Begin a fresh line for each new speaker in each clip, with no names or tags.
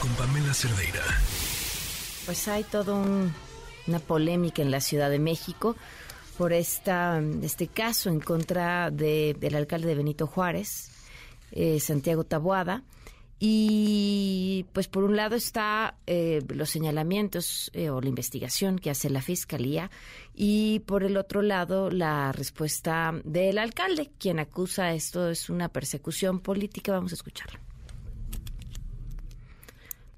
Con Pamela Cerdeira.
Pues hay todo una polémica en la Ciudad de México por esta, este caso en contra del alcalde de Benito Juárez, eh, Santiago Taboada. Y pues por un lado está eh, los señalamientos eh, o la investigación que hace la fiscalía y por el otro lado la respuesta del alcalde, quien acusa esto es una persecución política. Vamos a escucharlo.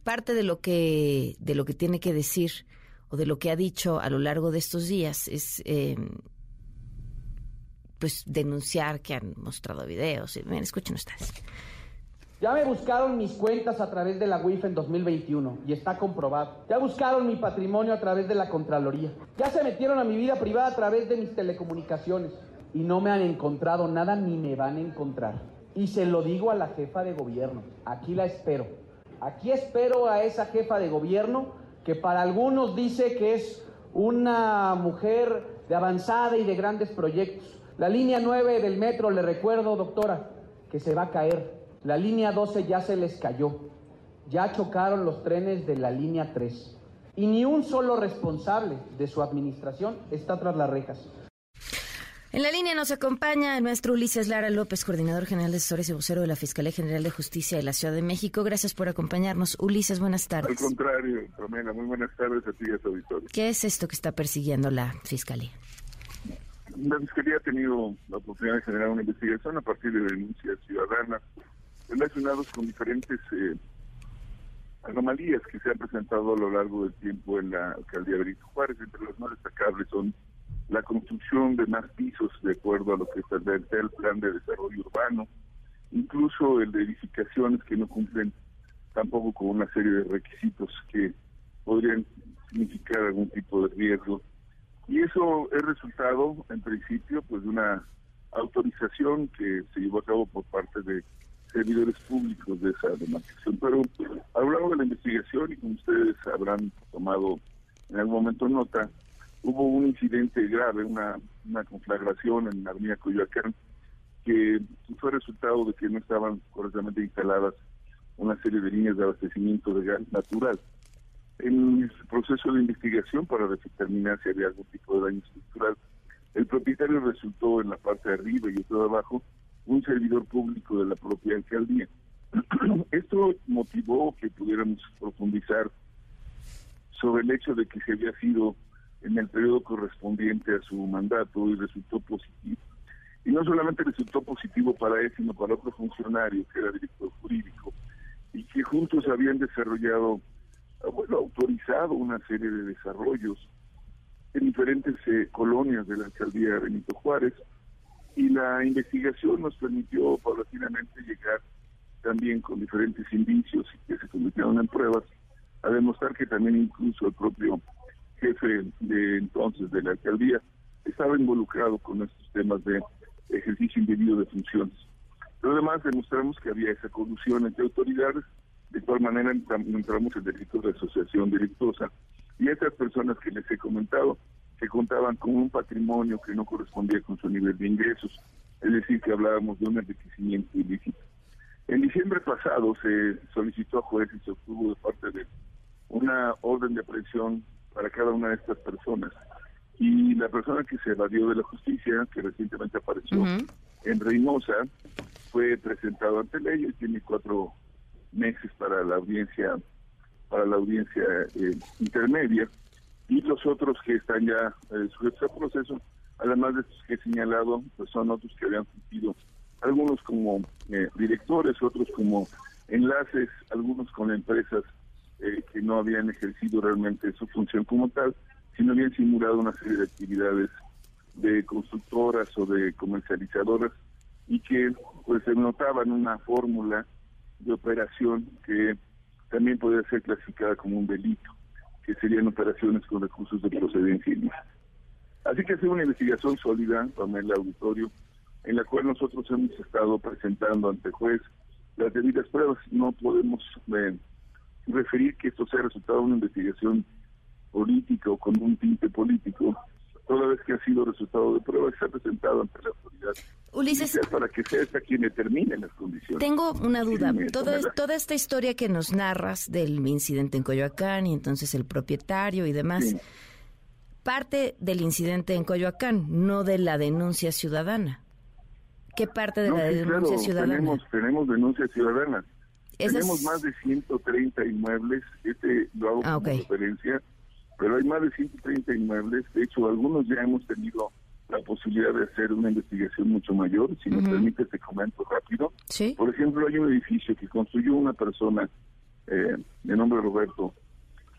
Parte de lo que de lo que tiene que decir o de lo que ha dicho a lo largo de estos días es eh, pues denunciar que han mostrado videos. Ven, escuchen ustedes.
Ya me buscaron mis cuentas a través de la WIF en 2021 y está comprobado. Ya buscaron mi patrimonio a través de la Contraloría. Ya se metieron a mi vida privada a través de mis telecomunicaciones y no me han encontrado nada ni me van a encontrar. Y se lo digo a la jefa de gobierno. Aquí la espero. Aquí espero a esa jefa de gobierno que para algunos dice que es una mujer de avanzada y de grandes proyectos. La línea 9 del metro, le recuerdo, doctora, que se va a caer la línea 12 ya se les cayó. Ya chocaron los trenes de la línea 3. Y ni un solo responsable de su administración está tras las rejas.
En la línea nos acompaña el maestro Ulises Lara López, coordinador general de asesores y vocero de la Fiscalía General de Justicia de la Ciudad de México. Gracias por acompañarnos. Ulises, buenas tardes.
Al contrario, Romena, muy buenas tardes a ti y a tu auditorio.
¿Qué es esto que está persiguiendo la Fiscalía?
La Fiscalía ha tenido la oportunidad de generar una investigación a partir de denuncias ciudadanas relacionados con diferentes eh, anomalías que se han presentado a lo largo del tiempo en la alcaldía de Benito Juárez. Entre las más destacables son la construcción de más pisos de acuerdo a lo que establece el plan de desarrollo urbano, incluso el de edificaciones que no cumplen tampoco con una serie de requisitos que podrían significar algún tipo de riesgo. Y eso es resultado, en principio, pues de una autorización que se llevó a cabo por parte de servidores públicos de esa demarcación. Pero a lo largo de la investigación, y como ustedes habrán tomado en algún momento nota, hubo un incidente grave, una, conflagración en la avenida Coyoacán, que fue resultado de que no estaban correctamente instaladas una serie de líneas de abastecimiento de gas natural. En el proceso de investigación para determinar si había algún tipo de daño estructural, el propietario resultó en la parte de arriba y otro de abajo un servidor público de la propia alcaldía. Esto motivó que pudiéramos profundizar sobre el hecho de que se había sido en el periodo correspondiente a su mandato y resultó positivo. Y no solamente resultó positivo para él, sino para otro funcionario que era director jurídico y que juntos habían desarrollado, bueno, autorizado una serie de desarrollos en diferentes eh, colonias de la alcaldía de Benito Juárez, y la investigación nos permitió paulatinamente llegar también con diferentes indicios que se convirtieron en pruebas a demostrar que también incluso el propio jefe de entonces de la alcaldía estaba involucrado con estos temas de ejercicio indebido de funciones. Pero además demostramos que había esa colusión entre autoridades, de tal manera entramos en delito de asociación delictuosa y estas personas que les he comentado que contaban con un patrimonio que no correspondía con su nivel de ingresos, es decir, que hablábamos de un enriquecimiento ilícito. En diciembre pasado se solicitó a jueces y se obtuvo de parte de una orden de aprehensión para cada una de estas personas. Y la persona que se evadió de la justicia, que recientemente apareció en Reynosa, fue presentado ante ley y tiene cuatro meses para la audiencia para la audiencia eh, intermedia. Y los otros que están ya eh, sujetos al proceso, además de estos que he señalado, pues son otros que habían cumplido, algunos como eh, directores, otros como enlaces, algunos con empresas eh, que no habían ejercido realmente su función como tal, sino habían simulado una serie de actividades de constructoras o de comercializadoras y que pues se notaban una fórmula de operación que también podía ser clasificada como un delito que serían operaciones con recursos de procedencia ilícita. Así que es una investigación sólida, con el auditorio, en la cual nosotros hemos estado presentando ante juez las debidas pruebas. No podemos eh, referir que esto sea resultado de una investigación política o con un tinte político, toda vez que ha sido resultado de prueba, se ha presentado ante la autoridad.
Ulises,
para que sea esta quien determine las condiciones.
Tengo una duda. Toda, toda esta historia que nos narras del incidente en Coyoacán y entonces el propietario y demás, parte del incidente en Coyoacán, no de la denuncia ciudadana. ¿Qué parte de la denuncia ciudadana?
Tenemos, tenemos denuncias ciudadanas. Tenemos más de 130 inmuebles, este lo hago ah, referencia, pero hay más de 130 inmuebles. De hecho, algunos ya hemos tenido la posibilidad de hacer una investigación mucho mayor. Si me permite, te comento rápido. Por ejemplo, hay un edificio que construyó una persona eh, de nombre Roberto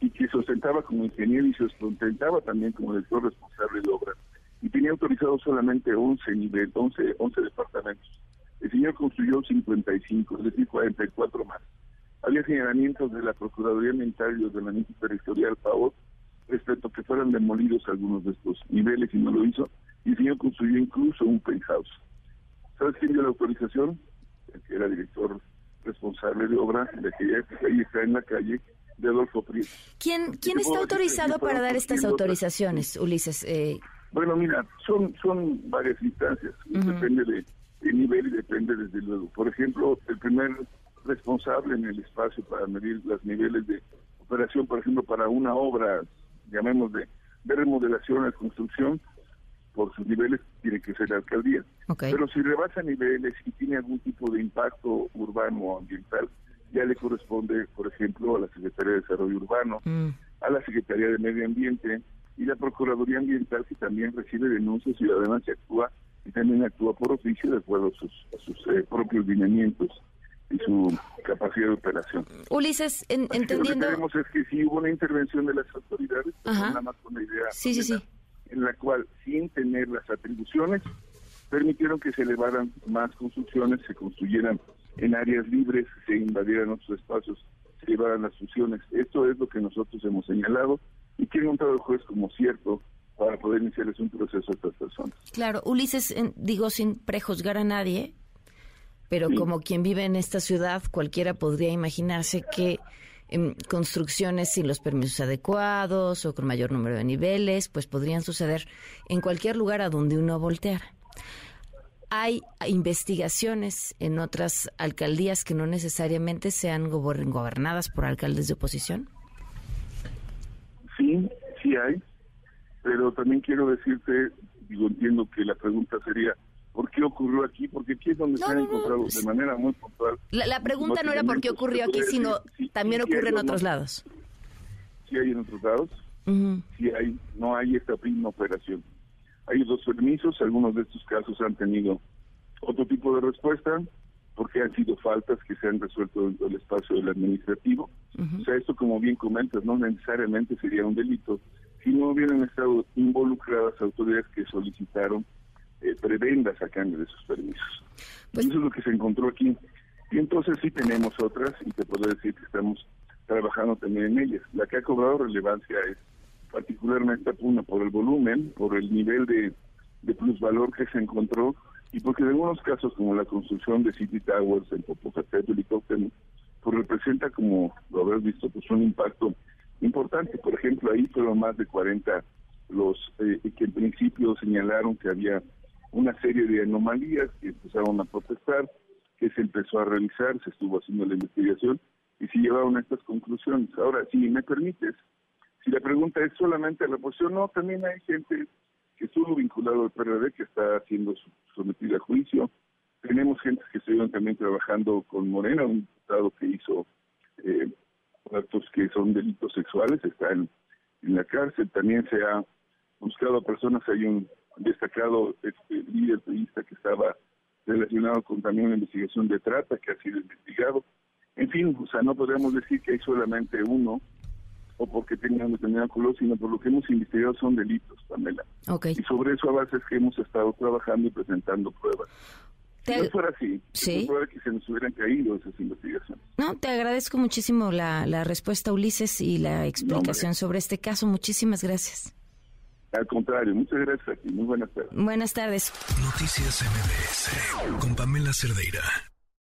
y que se ostentaba como ingeniero y se ostentaba también como director responsable de obra. Y tenía autorizado solamente 11 niveles, 11, 11 departamentos. El señor construyó 55, es decir, 44 más. Había señalamientos de la Procuraduría Ambiental y Ordenamiento Territorial, PAOT, respecto a que fueran demolidos algunos de estos niveles y no lo hizo. Y el señor construyó incluso un penthouse. ¿Sabes quién dio la autorización? El que era director responsable de obra de aquella ahí está en la calle, de Adolfo Prieto.
¿Quién, quién está autorizado para dar estas autorizaciones, Ulises?
Eh... Bueno, mira, son, son varias instancias, depende de, de, nivel y depende desde luego. Por ejemplo, el primer responsable en el espacio para medir los niveles de operación, por ejemplo, para una obra, llamemos de, de remodelación o construcción, por sus niveles tiene que ser la alcaldía. Pero si rebasa niveles y tiene algún tipo de impacto urbano o ambiental, ya le corresponde, por ejemplo, a la Secretaría de Desarrollo Urbano, mm. a la Secretaría de Medio Ambiente y la Procuraduría Ambiental, que también recibe denuncias y actúa y también actúa por oficio de acuerdo a sus, sus eh, propios lineamientos y su capacidad de operación.
Ulises, entendiendo...
Lo que tenemos es que si hubo una intervención de las autoridades, pues nada más con la idea
sí, sí, sí.
en la cual, sin tener las atribuciones, permitieron que se elevaran más construcciones, se construyeran en áreas libres, se invadieran otros espacios, se llevaran las fusiones. Esto es lo que nosotros hemos señalado y que ha encontrado el juez como cierto para poder iniciarles un proceso a estas personas.
Claro, Ulises, digo sin prejuzgar a nadie, pero como quien vive en esta ciudad, cualquiera podría imaginarse que en construcciones sin los permisos adecuados o con mayor número de niveles, pues podrían suceder en cualquier lugar a donde uno volteara hay investigaciones en otras alcaldías que no necesariamente sean gobernadas por alcaldes de oposición?
Sí, sí hay, pero también quiero decirte, digo, entiendo que la pregunta sería, ¿por qué ocurrió aquí? Porque aquí es donde se han encontrado de manera muy puntual.
La, pregunta no era por qué ocurrió aquí, sino también ocurre en otros lados.
Sí hay en otros lados, sí hay, no hay esta misma operación. Hay dos permisos, algunos de estos casos han tenido otro tipo de respuesta, porque han sido faltas que se han resuelto dentro del espacio del administrativo. O sea, esto como bien comentas, no necesariamente sería un delito si no hubieran estado involucradas autoridades que solicitaron eh, prebendas a cambio de sus permisos. Pues Eso es lo que se encontró aquí. Y entonces sí tenemos otras y te puedo decir que estamos trabajando también en ellas. La que ha cobrado relevancia es particularmente una por el volumen, por el nivel de, de plusvalor que se encontró y porque en algunos casos como la construcción de City Towers en Popocatépetl y Cocteau, pues representa como lo habrás visto pues un impacto importante por ejemplo ahí fueron más de 40 los eh, que en principio señalaron que había una serie de anomalías que empezaron a protestar que se empezó a realizar se estuvo haciendo la investigación y se llevaron a estas conclusiones ahora si me permites si la pregunta es solamente la oposición, no, también hay gente que estuvo vinculado al PRD que está siendo sometida a juicio. Tenemos gente que estuvieron también trabajando con Morena, un diputado que hizo eh, actos que son delitos sexuales, está en, la cárcel. También se ha buscado a personas, hay un destacado este, líder periodista que estaba relacionado con también una investigación de trata que ha sido investigado. En fin, o sea, no podemos decir que hay solamente uno o porque tengan determinado color, sino por lo que hemos investigado son delitos, Pamela. Y sobre eso a base es que hemos estado trabajando y presentando pruebas. Si no fuera así, ¿Sí? que se nos hubieran caído esas investigaciones.
No, te agradezco muchísimo la, la respuesta, Ulises, y la explicación sobre este caso. Muchísimas gracias.
Al contrario, muchas gracias a ti. Muy buenas tardes.
Buenas tardes.
Noticias MBS con Pamela Cerdeira.